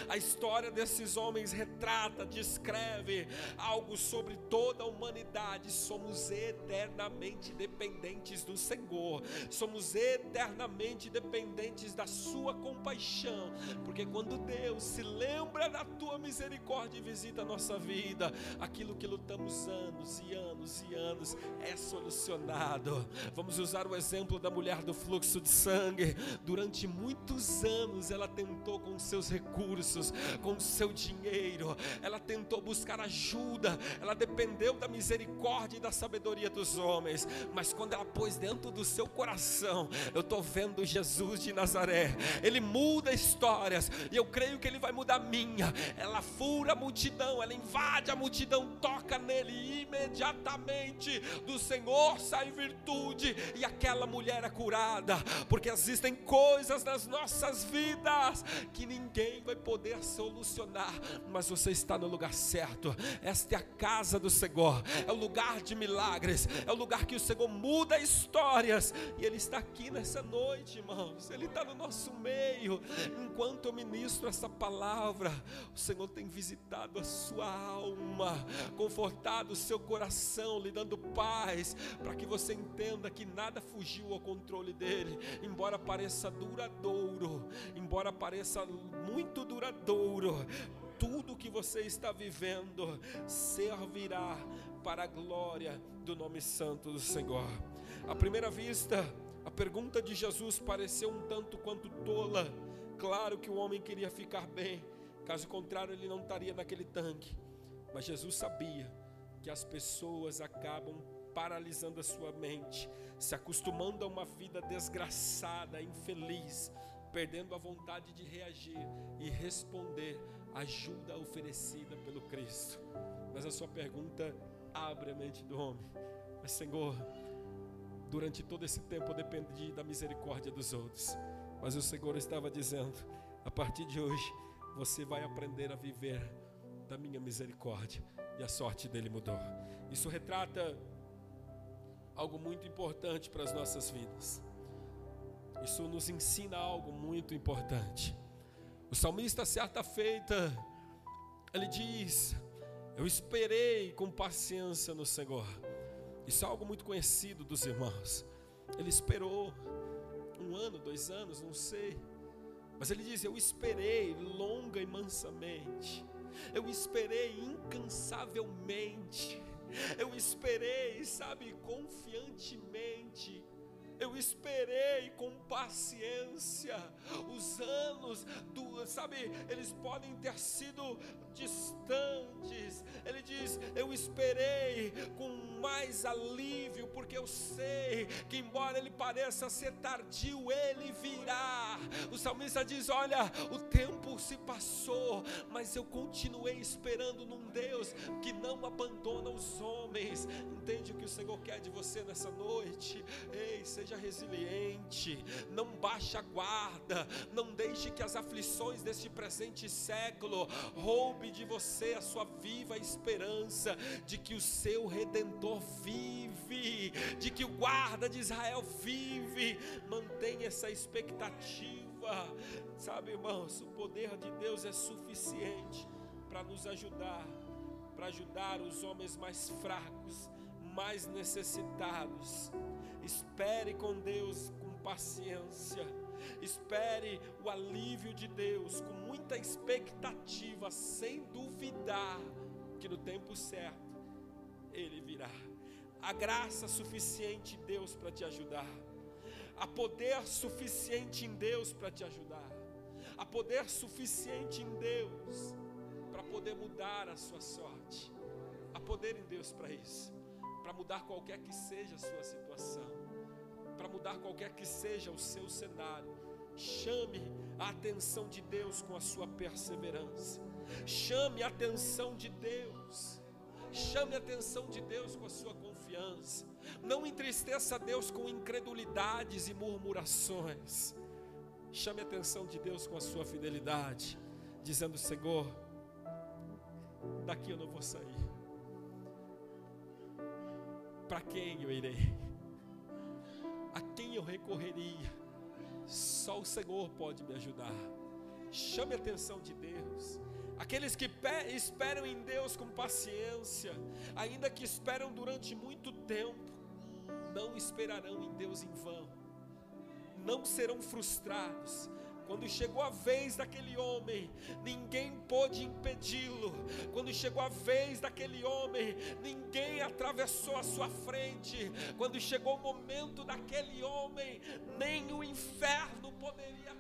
A história desses homens retrata, descreve algo sobre toda a humanidade. Somos eternamente dependentes do Senhor, somos eternamente dependentes da Sua compaixão, porque quando Deus se lembra da Tua misericórdia e visita a nossa vida, aquilo que lutamos anos e anos e anos é solucionado. Vamos usar o exemplo da mulher do fluxo de sangue. Durante muitos anos ela tentou com seus recursos recursos, com o seu dinheiro. Ela tentou buscar ajuda, ela dependeu da misericórdia e da sabedoria dos homens. Mas quando ela pôs dentro do seu coração, eu estou vendo Jesus de Nazaré. Ele muda histórias e eu creio que ele vai mudar a minha. Ela fura a multidão, ela invade a multidão, toca nele e imediatamente do Senhor sai virtude e aquela mulher é curada, porque existem coisas nas nossas vidas que ninguém vai poder solucionar, mas você está no lugar certo. Esta é a casa do Senhor, é o lugar de milagres, é o lugar que o Senhor muda histórias, e Ele está aqui nessa noite, irmãos. Ele está no nosso meio. Enquanto eu ministro essa palavra, o Senhor tem visitado a sua alma, confortado o seu coração, lhe dando paz, para que você entenda que nada fugiu ao controle dele, embora pareça duradouro, embora pareça muito duradouro duradouro. Tudo que você está vivendo servirá para a glória do nome santo do Senhor. À primeira vista, a pergunta de Jesus pareceu um tanto quanto tola. Claro que o homem queria ficar bem, caso contrário, ele não estaria naquele tanque. Mas Jesus sabia que as pessoas acabam paralisando a sua mente, se acostumando a uma vida desgraçada, infeliz, perdendo a vontade de reagir e responder ajuda oferecida pelo Cristo. Mas a sua pergunta abre a mente do homem. Mas Senhor, durante todo esse tempo eu dependi da misericórdia dos outros. Mas o Senhor estava dizendo: a partir de hoje você vai aprender a viver da minha misericórdia. E a sorte dele mudou. Isso retrata algo muito importante para as nossas vidas. Isso nos ensina algo muito importante. O salmista, certa feita, ele diz: Eu esperei com paciência no Senhor. Isso é algo muito conhecido dos irmãos. Ele esperou um ano, dois anos, não sei. Mas ele diz: Eu esperei longa e mansamente. Eu esperei incansavelmente. Eu esperei, sabe, confiantemente eu esperei com paciência. Os anos do, sabe, eles podem ter sido distantes. Ele diz: Eu esperei com mais alívio, porque eu sei que, embora ele pareça ser tardio, ele virá. O salmista diz: Olha, o tempo se passou, mas eu continuei esperando num Deus que não abandona os homens. Entende o que o Senhor quer de você nessa noite? Ei, seja resiliente, não baixe a guarda, não deixe que as aflições deste presente século de você a sua viva esperança de que o seu redentor vive, de que o guarda de Israel vive. Mantenha essa expectativa. Sabe, irmãos, o poder de Deus é suficiente para nos ajudar, para ajudar os homens mais fracos, mais necessitados. Espere com Deus com paciência. Espere o alívio de Deus com muita expectativa, sem duvidar que no tempo certo Ele virá. A graça suficiente em Deus para te ajudar, há poder suficiente em Deus para te ajudar, há poder suficiente em Deus para poder mudar a sua sorte, há poder em Deus para isso, para mudar qualquer que seja a sua situação, para mudar qualquer que seja o seu cenário Chame a atenção de Deus com a sua perseverança. Chame a atenção de Deus. Chame a atenção de Deus com a sua confiança. Não entristeça Deus com incredulidades e murmurações. Chame a atenção de Deus com a sua fidelidade, dizendo: Senhor, daqui eu não vou sair. Para quem eu irei? A quem eu recorreria? Só o Senhor pode me ajudar. Chame a atenção de Deus. Aqueles que esperam em Deus com paciência, ainda que esperam durante muito tempo, não esperarão em Deus em vão, não serão frustrados, quando chegou a vez daquele homem, ninguém pôde impedi-lo. Quando chegou a vez daquele homem, ninguém atravessou a sua frente. Quando chegou o momento daquele homem, nem o inferno poderia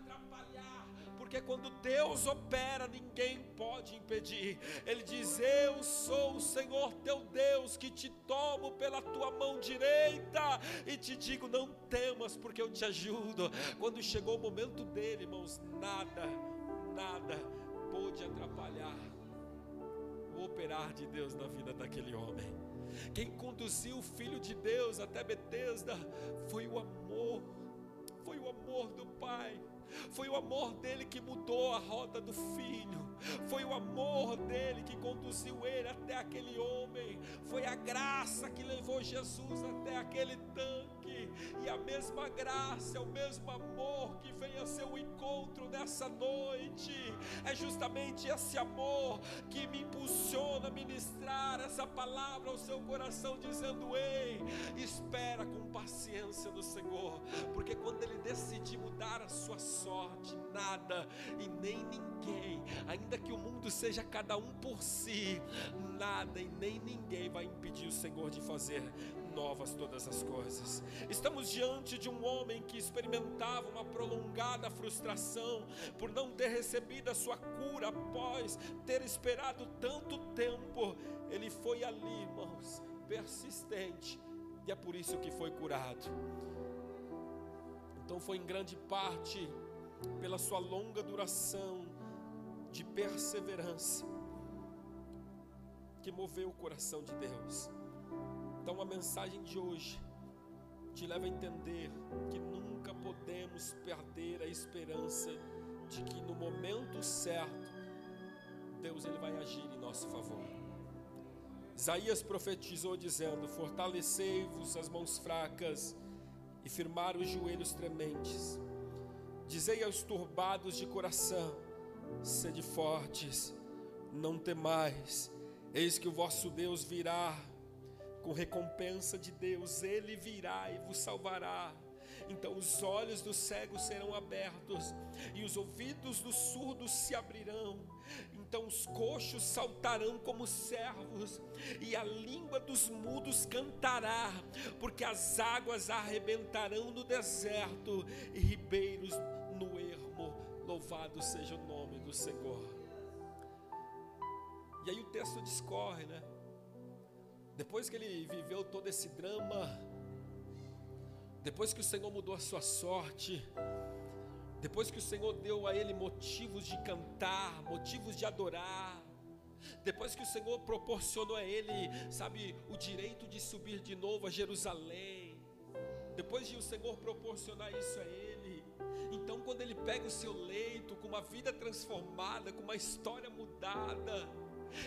porque quando Deus opera, ninguém pode impedir. Ele diz: Eu sou o Senhor teu Deus, que te tomo pela tua mão direita e te digo: Não temas, porque eu te ajudo. Quando chegou o momento dele, irmãos, nada, nada pôde atrapalhar o operar de Deus na vida daquele homem. Quem conduziu o filho de Deus até Betesda foi o amor, foi o amor do Pai foi o amor dele que mudou a rota do filho. Foi o amor dele que conduziu ele até aquele homem. Foi a graça que levou Jesus até aquele tanque. E a mesma graça, o mesmo amor que vem a seu encontro nessa noite. É justamente esse amor que me impulsiona a ministrar essa palavra ao seu coração, dizendo: Ei, espera com paciência no Senhor, porque quando Ele decidir mudar a sua sorte, nada e nem ninguém, ainda que o mundo seja cada um por si, nada e nem ninguém vai impedir o Senhor de fazer novas todas as coisas. Estamos diante de um homem que experimentava uma prolongada frustração por não ter recebido a sua cura após ter esperado tanto tempo. Ele foi ali, irmãos, persistente, e é por isso que foi curado. Então foi em grande parte pela sua longa duração de perseverança que moveu o coração de Deus. Então a mensagem de hoje te leva a entender que nunca podemos perder a esperança de que no momento certo Deus ele vai agir em nosso favor. Isaías profetizou dizendo: Fortalecei-vos as mãos fracas e firmar os joelhos trementes. Dizei aos turbados de coração: sede fortes, não temais, eis que o vosso Deus virá, com recompensa de Deus, ele virá e vos salvará. Então os olhos dos cegos serão abertos e os ouvidos dos surdos se abrirão Então os coxos saltarão como servos, e a língua dos mudos cantará, porque as águas arrebentarão no deserto e ribeiros no ermo. Louvado seja o nome do Senhor. E aí o texto discorre, né? Depois que ele viveu todo esse drama, depois que o Senhor mudou a sua sorte, depois que o Senhor deu a ele motivos de cantar, motivos de adorar, depois que o Senhor proporcionou a ele, sabe, o direito de subir de novo a Jerusalém, depois de o Senhor proporcionar isso a ele, então quando ele pega o seu leito com uma vida transformada, com uma história mudada,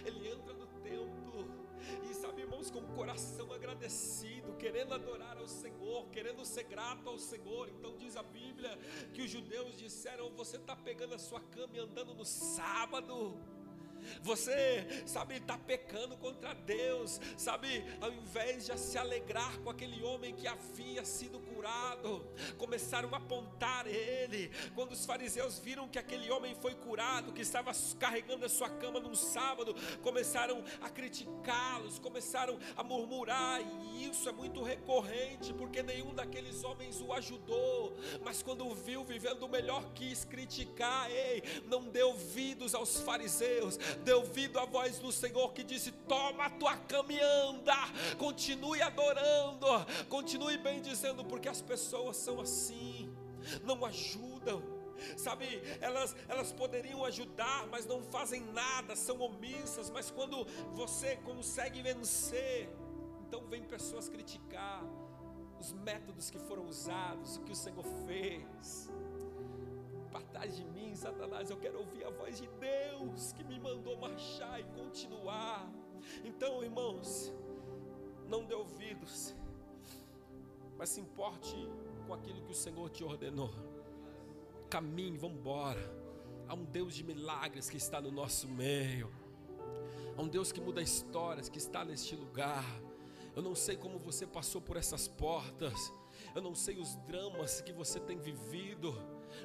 ele entra no templo e sabe, irmãos, com o coração agradecido, querendo adorar ao Senhor, querendo ser grato ao Senhor. Então diz a Bíblia que os judeus disseram: Você está pegando a sua cama e andando no sábado. Você, sabe, está pecando contra Deus, sabe, ao invés de se alegrar com aquele homem que havia sido curado, começaram a apontar ele. Quando os fariseus viram que aquele homem foi curado, que estava carregando a sua cama num sábado, começaram a criticá-los, começaram a murmurar, e isso é muito recorrente, porque nenhum daqueles homens o ajudou, mas quando viu vivendo melhor, quis criticar, ei, não deu ouvidos aos fariseus, deu ouvido à voz do Senhor que disse: Toma a tua cama e anda, continue adorando, continue bem dizendo, porque as pessoas são assim, não ajudam. Sabe, elas, elas poderiam ajudar, mas não fazem nada, são omissas. Mas quando você consegue vencer, então vem pessoas criticar os métodos que foram usados, o que o Senhor fez. Apartai de mim, Satanás, eu quero ouvir a voz de Deus que me mandou marchar e continuar. Então, irmãos, não dê ouvidos, mas se importe com aquilo que o Senhor te ordenou. Caminhe, vamos embora. Há um Deus de milagres que está no nosso meio. Há um Deus que muda histórias que está neste lugar. Eu não sei como você passou por essas portas. Eu não sei os dramas que você tem vivido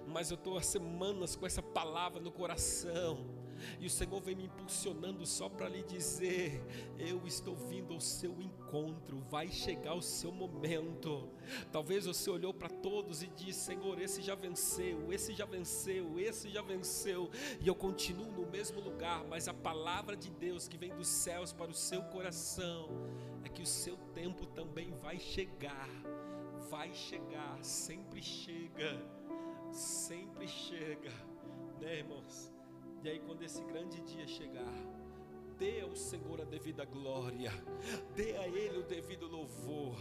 mas eu estou há semanas com essa palavra no coração. E o Senhor vem me impulsionando só para lhe dizer: eu estou vindo ao seu encontro, vai chegar o seu momento. Talvez você olhou para todos e disse: Senhor, esse já venceu, esse já venceu, esse já venceu, e eu continuo no mesmo lugar, mas a palavra de Deus que vem dos céus para o seu coração é que o seu tempo também vai chegar, vai chegar, sempre chega sempre chega, né, irmãos? E aí, quando esse grande dia chegar, dê ao Senhor a devida glória, dê a Ele o devido louvor,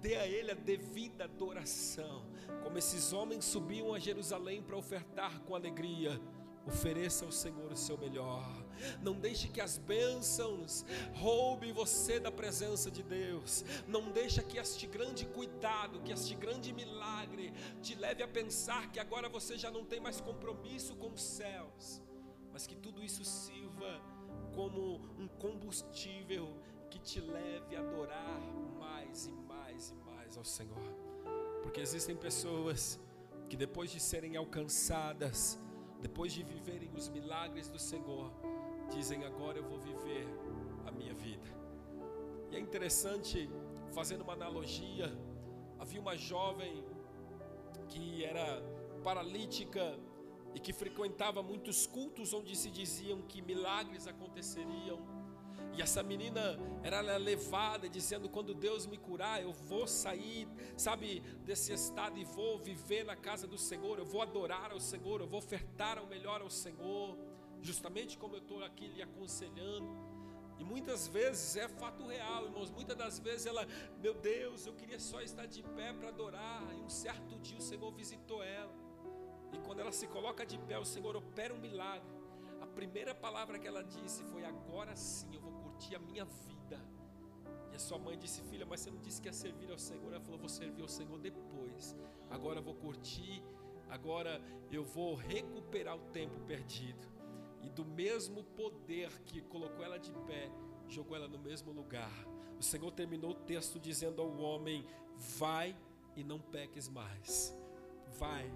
dê a Ele a devida adoração. Como esses homens subiam a Jerusalém para ofertar com alegria, ofereça ao Senhor o seu melhor. Não deixe que as bênçãos roubem você da presença de Deus. Não deixe que este grande cuidado, que este grande milagre te leve a pensar que agora você já não tem mais compromisso com os céus, mas que tudo isso sirva como um combustível que te leve a adorar mais e mais e mais ao Senhor. Porque existem pessoas que depois de serem alcançadas, depois de viverem os milagres do Senhor, dizem agora eu vou viver a minha vida. E é interessante, fazendo uma analogia, havia uma jovem que era paralítica e que frequentava muitos cultos onde se diziam que milagres aconteceriam. E essa menina era levada dizendo: quando Deus me curar, eu vou sair, sabe, desse estado e vou viver na casa do Senhor, eu vou adorar ao Senhor, eu vou ofertar o melhor ao Senhor justamente como eu estou aqui lhe aconselhando. E muitas vezes é fato real, irmãos. Muitas das vezes ela, meu Deus, eu queria só estar de pé para adorar. E um certo dia o Senhor visitou ela. E quando ela se coloca de pé, o Senhor opera um milagre. A primeira palavra que ela disse foi: Agora sim eu vou curtir a minha vida. E a sua mãe disse: Filha, mas você não disse que ia servir ao Senhor? Ela falou: Vou servir ao Senhor depois. Agora eu vou curtir. Agora eu vou recuperar o tempo perdido e do mesmo poder que colocou ela de pé, jogou ela no mesmo lugar. O Senhor terminou o texto dizendo ao homem: Vai e não peques mais. Vai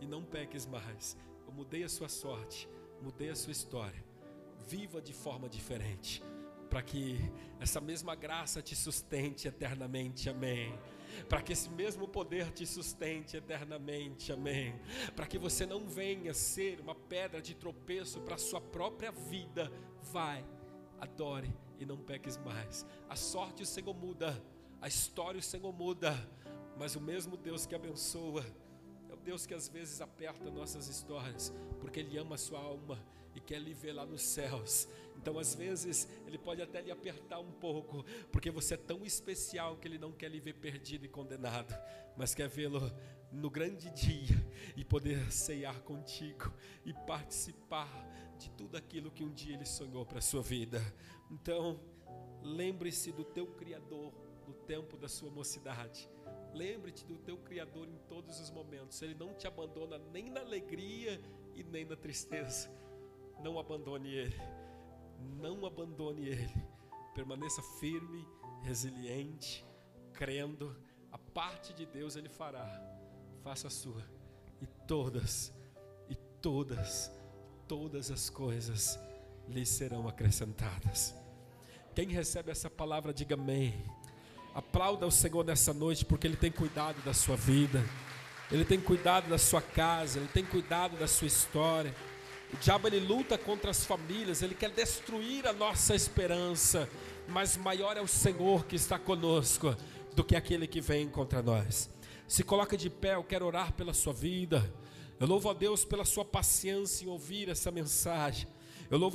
e não peques mais. Eu mudei a sua sorte, mudei a sua história. viva de forma diferente, para que essa mesma graça te sustente eternamente. Amém para que esse mesmo poder te sustente eternamente, amém. Para que você não venha ser uma pedra de tropeço para a sua própria vida, vai, adore e não peques mais. A sorte o Senhor muda, a história o Senhor muda, mas o mesmo Deus que abençoa, é o Deus que às vezes aperta nossas histórias, porque Ele ama a sua alma quer lhe ver lá nos céus. Então, às vezes, Ele pode até lhe apertar um pouco, porque você é tão especial que Ele não quer lhe ver perdido e condenado, mas quer vê-lo no grande dia e poder ceiar contigo e participar de tudo aquilo que um dia Ele sonhou para a sua vida. Então, lembre-se do teu Criador no tempo da sua mocidade. Lembre-te do teu Criador em todos os momentos. Ele não te abandona nem na alegria e nem na tristeza. Não abandone Ele. Não abandone Ele. Permaneça firme, resiliente, crendo. A parte de Deus Ele fará. Faça a sua. E todas, e todas, todas as coisas lhe serão acrescentadas. Quem recebe essa palavra, diga amém. Aplauda o Senhor nessa noite, porque Ele tem cuidado da sua vida, Ele tem cuidado da sua casa, Ele tem cuidado da sua história. O diabo ele luta contra as famílias, ele quer destruir a nossa esperança, mas maior é o Senhor que está conosco do que aquele que vem contra nós. Se coloca de pé, eu quero orar pela sua vida. Eu louvo a Deus pela sua paciência em ouvir essa mensagem. Eu louvo a